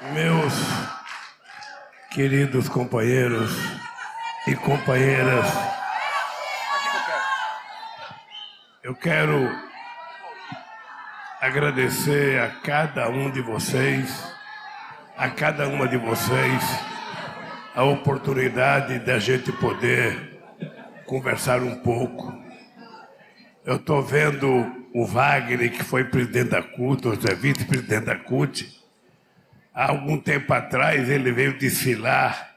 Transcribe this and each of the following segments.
Meus queridos companheiros e companheiras, eu quero agradecer a cada um de vocês, a cada uma de vocês, a oportunidade da gente poder conversar um pouco. Eu estou vendo o Wagner, que foi presidente da CUT, hoje é vice-presidente da CUT, Há algum tempo atrás ele veio desfilar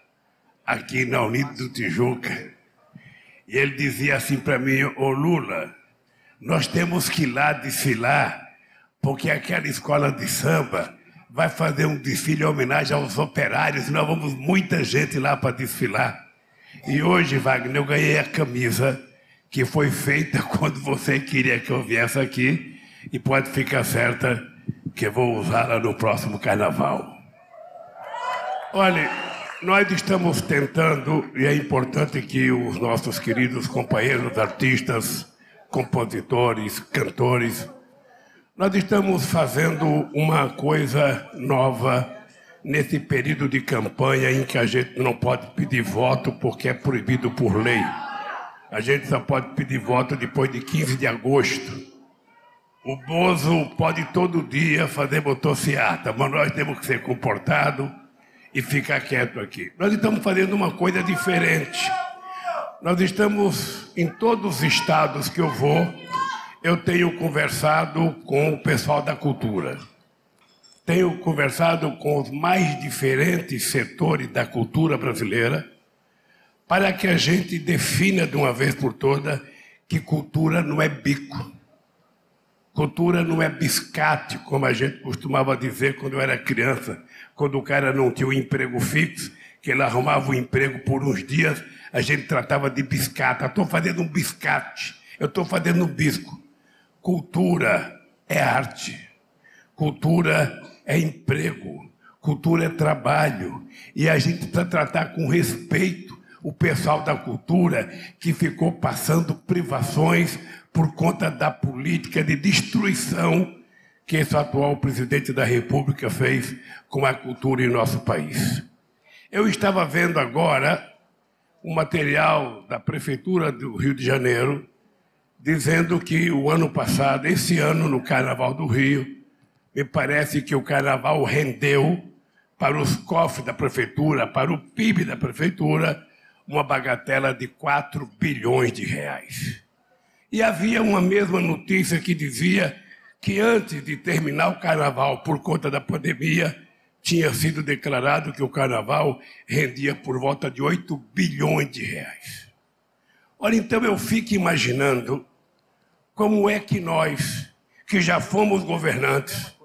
aqui na Unida do Tijuca. E ele dizia assim para mim, ô Lula, nós temos que ir lá desfilar, porque aquela escola de samba vai fazer um desfile em homenagem aos operários, nós vamos muita gente lá para desfilar. E hoje, Wagner, eu ganhei a camisa que foi feita quando você queria que eu viesse aqui, e pode ficar certa que vou usá-la no próximo carnaval. Olha, nós estamos tentando, e é importante que os nossos queridos companheiros artistas, compositores, cantores, nós estamos fazendo uma coisa nova nesse período de campanha em que a gente não pode pedir voto porque é proibido por lei. A gente só pode pedir voto depois de 15 de agosto. O Bozo pode todo dia fazer motociata, mas nós temos que ser comportados e ficar quieto aqui. Nós estamos fazendo uma coisa diferente. Nós estamos em todos os estados que eu vou, eu tenho conversado com o pessoal da cultura. Tenho conversado com os mais diferentes setores da cultura brasileira para que a gente defina de uma vez por todas que cultura não é bico. Cultura não é biscate, como a gente costumava dizer quando eu era criança, quando o cara não tinha um emprego fixo, que ele arrumava um emprego por uns dias, a gente tratava de biscate. Estou fazendo um biscate, eu estou fazendo um bisco. Cultura é arte, cultura é emprego, cultura é trabalho, e a gente precisa tratar com respeito o pessoal da cultura que ficou passando privações por conta da política de destruição que esse atual presidente da República fez com a cultura em nosso país. Eu estava vendo agora o material da Prefeitura do Rio de Janeiro dizendo que o ano passado, esse ano no Carnaval do Rio, me parece que o Carnaval rendeu para os cofres da Prefeitura, para o PIB da Prefeitura, uma bagatela de 4 bilhões de reais. E havia uma mesma notícia que dizia que antes de terminar o carnaval, por conta da pandemia, tinha sido declarado que o carnaval rendia por volta de 8 bilhões de reais. Olha, então eu fico imaginando como é que nós, que já fomos governantes,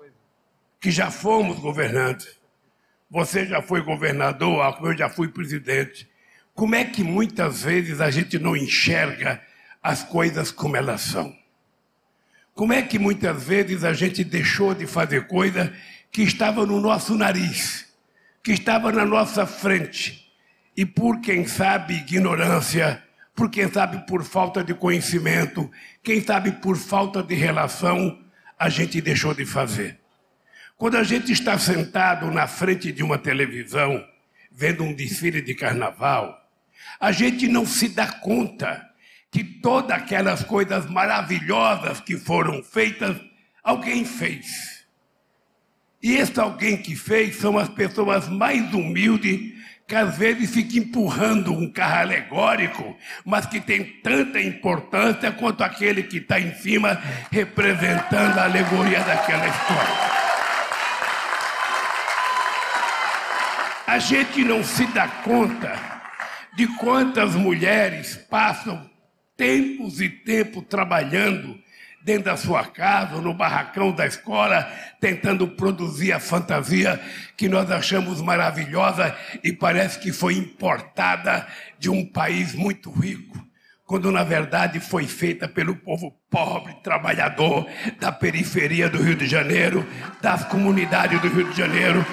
que já fomos governantes, você já foi governador, eu já fui presidente, como é que muitas vezes a gente não enxerga as coisas como elas são. Como é que muitas vezes a gente deixou de fazer coisa que estava no nosso nariz, que estava na nossa frente, e por quem sabe ignorância, por quem sabe por falta de conhecimento, quem sabe por falta de relação, a gente deixou de fazer. Quando a gente está sentado na frente de uma televisão, vendo um desfile de carnaval, a gente não se dá conta que todas aquelas coisas maravilhosas que foram feitas, alguém fez. E esse alguém que fez são as pessoas mais humildes que às vezes ficam empurrando um carro alegórico, mas que tem tanta importância quanto aquele que está em cima representando a alegoria daquela história. A gente não se dá conta de quantas mulheres passam tempos e tempos trabalhando dentro da sua casa, no barracão da escola, tentando produzir a fantasia que nós achamos maravilhosa e parece que foi importada de um país muito rico, quando na verdade foi feita pelo povo pobre, trabalhador da periferia do Rio de Janeiro, das comunidades do Rio de Janeiro,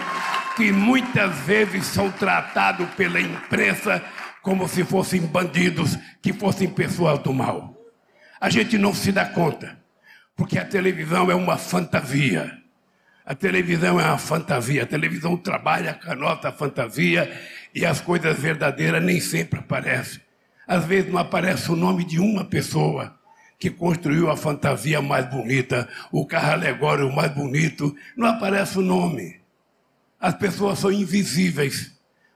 que muitas vezes são tratados pela imprensa como se fossem bandidos, que fossem pessoas do mal. A gente não se dá conta, porque a televisão é uma fantasia. A televisão é uma fantasia, a televisão trabalha com a nossa fantasia e as coisas verdadeiras nem sempre aparecem. Às vezes não aparece o nome de uma pessoa que construiu a fantasia mais bonita, o carro alegórico mais bonito, não aparece o nome. As pessoas são invisíveis,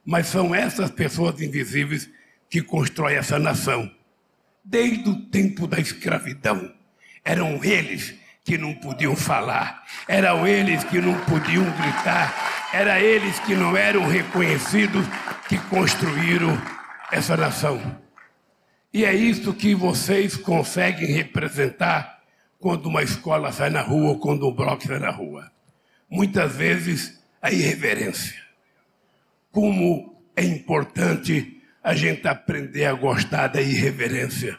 mas são essas pessoas invisíveis que constroem essa nação. Desde o tempo da escravidão, eram eles que não podiam falar, eram eles que não podiam gritar, eram eles que não eram reconhecidos que construíram essa nação. E é isso que vocês conseguem representar quando uma escola sai na rua ou quando um bloco sai na rua. Muitas vezes a irreverência. Como é importante a gente aprender a gostar da irreverência,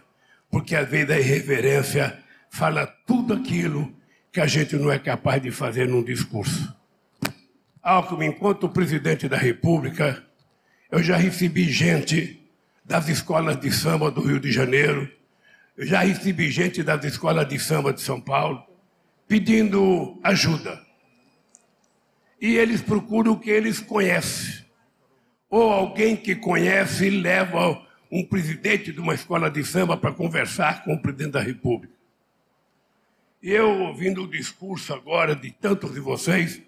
porque às vezes a irreverência fala tudo aquilo que a gente não é capaz de fazer num discurso. Alckmin, enquanto presidente da República, eu já recebi gente das escolas de samba do Rio de Janeiro, eu já recebi gente das escolas de samba de São Paulo pedindo ajuda. E eles procuram o que eles conhecem. Ou alguém que conhece leva um presidente de uma escola de samba para conversar com o presidente da República. Eu, ouvindo o discurso agora de tantos de vocês,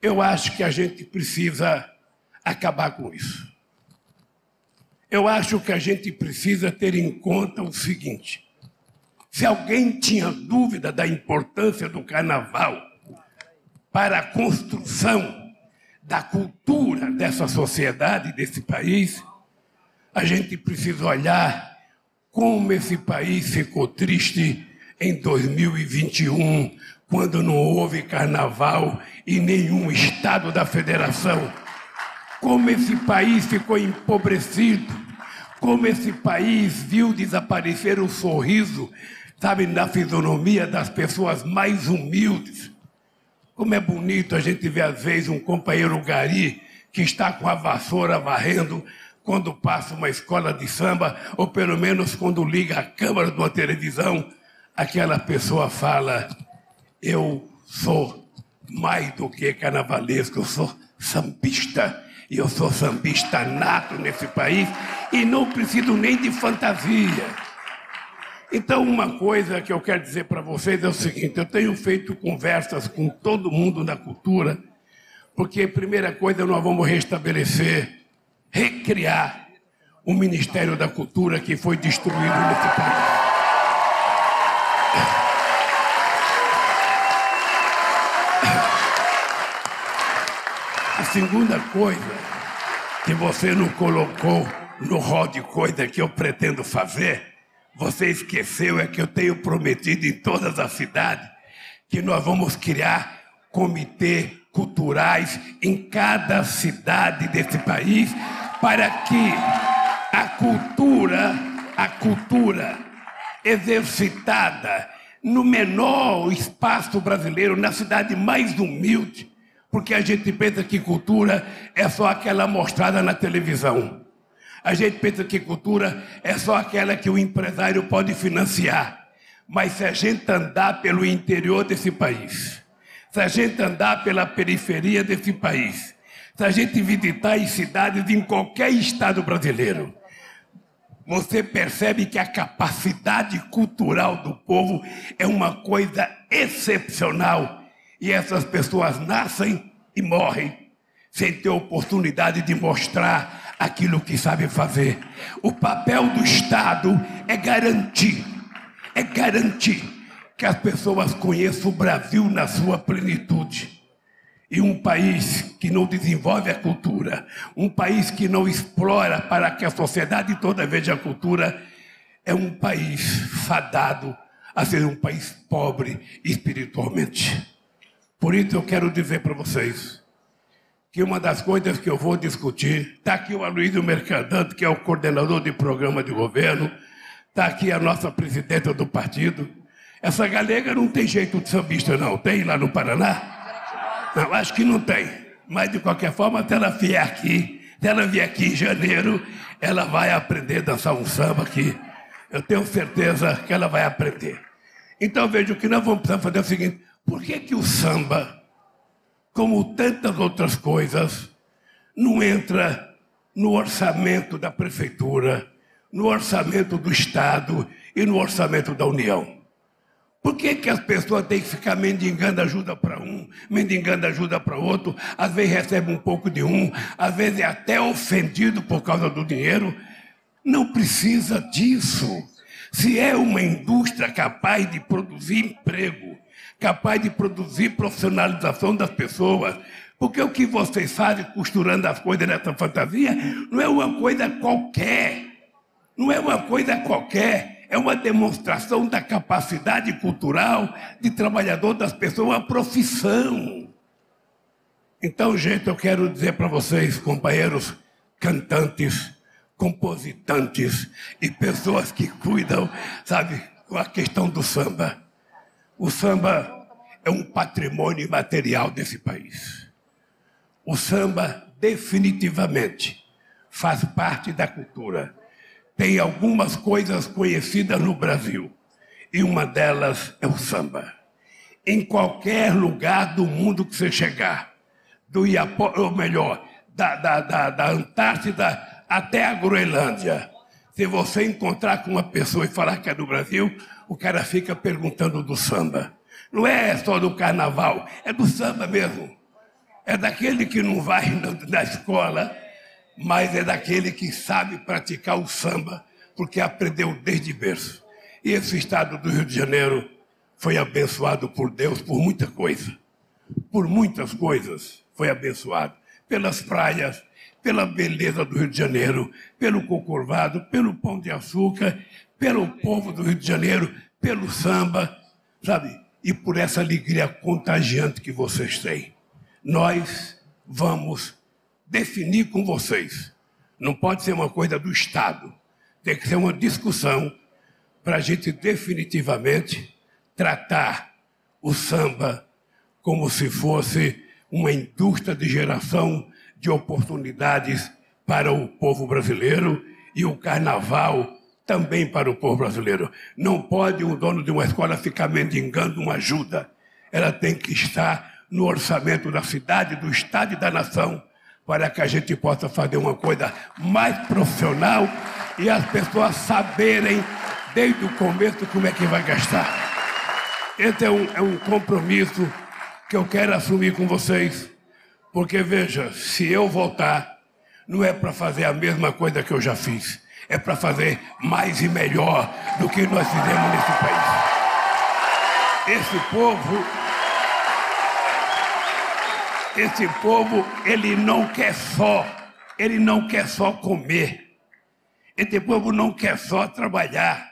eu acho que a gente precisa acabar com isso. Eu acho que a gente precisa ter em conta o seguinte: se alguém tinha dúvida da importância do carnaval para a construção da cultura dessa sociedade, desse país, a gente precisa olhar como esse país ficou triste em 2021, quando não houve carnaval em nenhum estado da federação. Como esse país ficou empobrecido, como esse país viu desaparecer o sorriso, sabe, na fisionomia das pessoas mais humildes. Como é bonito a gente ver, às vezes, um companheiro gari que está com a vassoura varrendo quando passa uma escola de samba, ou pelo menos quando liga a câmera de uma televisão, aquela pessoa fala: Eu sou mais do que carnavalesco, eu sou sambista e eu sou sambista nato nesse país e não preciso nem de fantasia. Então, uma coisa que eu quero dizer para vocês é o seguinte: eu tenho feito conversas com todo mundo da cultura, porque, primeira coisa, nós vamos restabelecer, recriar o Ministério da Cultura que foi destruído nesse país. A segunda coisa que você não colocou no rol de coisa que eu pretendo fazer, você esqueceu é que eu tenho prometido em todas as cidades que nós vamos criar comitês culturais em cada cidade desse país para que a cultura, a cultura exercitada no menor espaço brasileiro, na cidade mais humilde, porque a gente pensa que cultura é só aquela mostrada na televisão. A gente pensa que cultura é só aquela que o empresário pode financiar. Mas se a gente andar pelo interior desse país, se a gente andar pela periferia desse país, se a gente visitar as cidades em qualquer estado brasileiro, você percebe que a capacidade cultural do povo é uma coisa excepcional e essas pessoas nascem e morrem sem ter oportunidade de mostrar aquilo que sabem fazer. O papel do Estado é garantir, é garantir que as pessoas conheçam o Brasil na sua plenitude. E um país que não desenvolve a cultura, um país que não explora para que a sociedade toda veja a cultura, é um país fadado a ser um país pobre espiritualmente. Por isso eu quero dizer para vocês que uma das coisas que eu vou discutir, está aqui o Aloysio Mercadante, que é o coordenador de programa de governo, está aqui a nossa presidenta do partido. Essa galega não tem jeito de sambista, não. Tem lá no Paraná? Não, acho que não tem. Mas de qualquer forma, se ela vier aqui, se ela vier aqui em janeiro, ela vai aprender a dançar um samba aqui. Eu tenho certeza que ela vai aprender. Então veja, o que nós vamos precisar fazer é o seguinte: por que, que o samba como tantas outras coisas, não entra no orçamento da prefeitura, no orçamento do Estado e no orçamento da União. Por que, que as pessoas têm que ficar mendigando ajuda para um, mendigando ajuda para outro? Às vezes recebe um pouco de um, às vezes é até ofendido por causa do dinheiro. Não precisa disso. Se é uma indústria capaz de produzir emprego, capaz de produzir profissionalização das pessoas, porque o que vocês fazem costurando as coisas nessa fantasia não é uma coisa qualquer. Não é uma coisa qualquer é uma demonstração da capacidade cultural de trabalhador das pessoas, uma profissão. Então, gente, eu quero dizer para vocês, companheiros cantantes, compositantes e pessoas que cuidam, sabe, com a questão do samba. O samba é um patrimônio imaterial desse país. O samba definitivamente faz parte da cultura tem algumas coisas conhecidas no Brasil. E uma delas é o samba. Em qualquer lugar do mundo que você chegar, do Iapó, ou melhor, da, da, da, da Antártida até a Groenlândia, se você encontrar com uma pessoa e falar que é do Brasil, o cara fica perguntando do samba. Não é só do carnaval, é do samba mesmo. É daquele que não vai na escola, mas é daquele que sabe praticar o samba, porque aprendeu desde berço. E esse estado do Rio de Janeiro foi abençoado por Deus por muita coisa. Por muitas coisas foi abençoado. Pelas praias, pela beleza do Rio de Janeiro, pelo Concurvado, pelo Pão de Açúcar, pelo povo do Rio de Janeiro, pelo samba, sabe? E por essa alegria contagiante que vocês têm. Nós vamos definir com vocês. Não pode ser uma coisa do Estado. Tem que ser uma discussão para a gente definitivamente tratar o samba como se fosse uma indústria de geração de oportunidades para o povo brasileiro e o carnaval também para o povo brasileiro. Não pode um dono de uma escola ficar mendigando uma ajuda. Ela tem que estar no orçamento da cidade, do Estado e da nação para que a gente possa fazer uma coisa mais profissional e as pessoas saberem desde o começo como é que vai gastar. Esse é um, é um compromisso que eu quero assumir com vocês, porque veja, se eu voltar, não é para fazer a mesma coisa que eu já fiz, é para fazer mais e melhor do que nós fizemos nesse país. Esse povo esse povo, ele não quer só, ele não quer só comer. Esse povo não quer só trabalhar.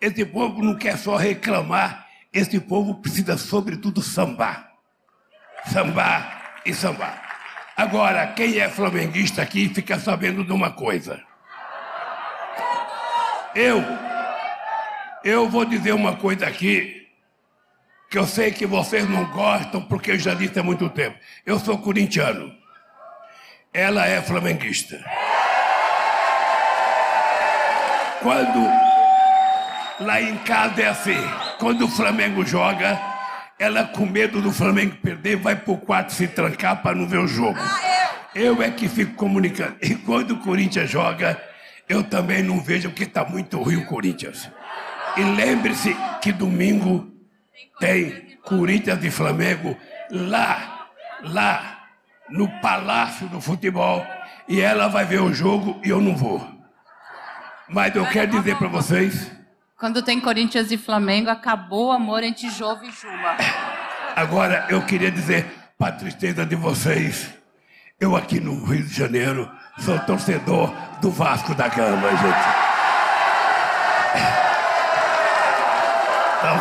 Esse povo não quer só reclamar. Esse povo precisa, sobretudo, sambar. Sambar e sambar. Agora, quem é flamenguista aqui fica sabendo de uma coisa. Eu, eu vou dizer uma coisa aqui que eu sei que vocês não gostam, porque eu já disse há muito tempo. Eu sou corintiano. Ela é flamenguista. Quando lá em casa é assim, quando o Flamengo joga, ela com medo do Flamengo perder vai pro quarto se trancar para não ver o jogo. Eu é que fico comunicando. E quando o Corinthians joga, eu também não vejo porque está muito ruim o Corinthians. E lembre-se que domingo tem Corinthians e Flamengo lá, lá, no Palácio do Futebol. E ela vai ver o jogo e eu não vou. Mas eu quero dizer para vocês. Quando tem Corinthians e Flamengo, acabou o amor entre Jove e Juma. Agora, eu queria dizer, para tristeza de vocês, eu aqui no Rio de Janeiro sou torcedor do Vasco da Gama, gente. Então,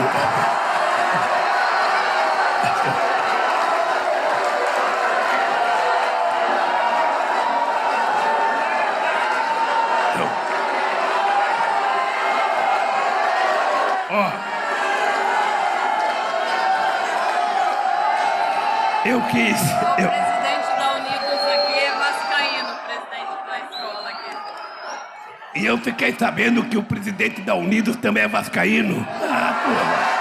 Eu quis. Eu... eu fiquei sabendo que o presidente da Unidos também é vascaíno. Ah, porra.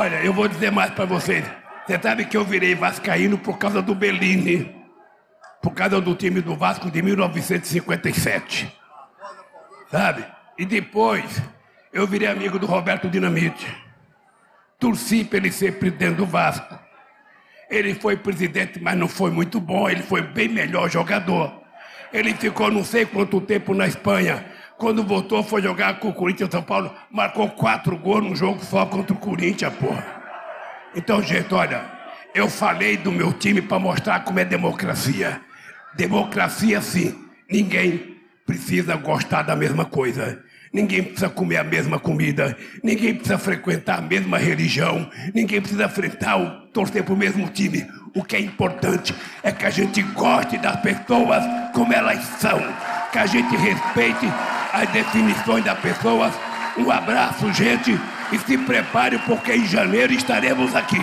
Olha, eu vou dizer mais para vocês. Você sabe que eu virei vascaíno por causa do Bellini, por causa do time do Vasco de 1957. Sabe? E depois eu virei amigo do Roberto Dinamite. Torci para ele ser presidente do Vasco. Ele foi presidente, mas não foi muito bom, ele foi bem melhor jogador. Ele ficou não sei quanto tempo na Espanha. Quando voltou, foi jogar com o Corinthians São Paulo, marcou quatro gols num jogo só contra o Corinthians, porra. Então, gente, olha, eu falei do meu time para mostrar como é democracia. Democracia, sim. Ninguém precisa gostar da mesma coisa. Ninguém precisa comer a mesma comida. Ninguém precisa frequentar a mesma religião. Ninguém precisa enfrentar o torcer para o mesmo time. O que é importante é que a gente goste das pessoas como elas são. Que a gente respeite as definições das pessoas. Um abraço, gente e se prepare porque em janeiro estaremos aqui.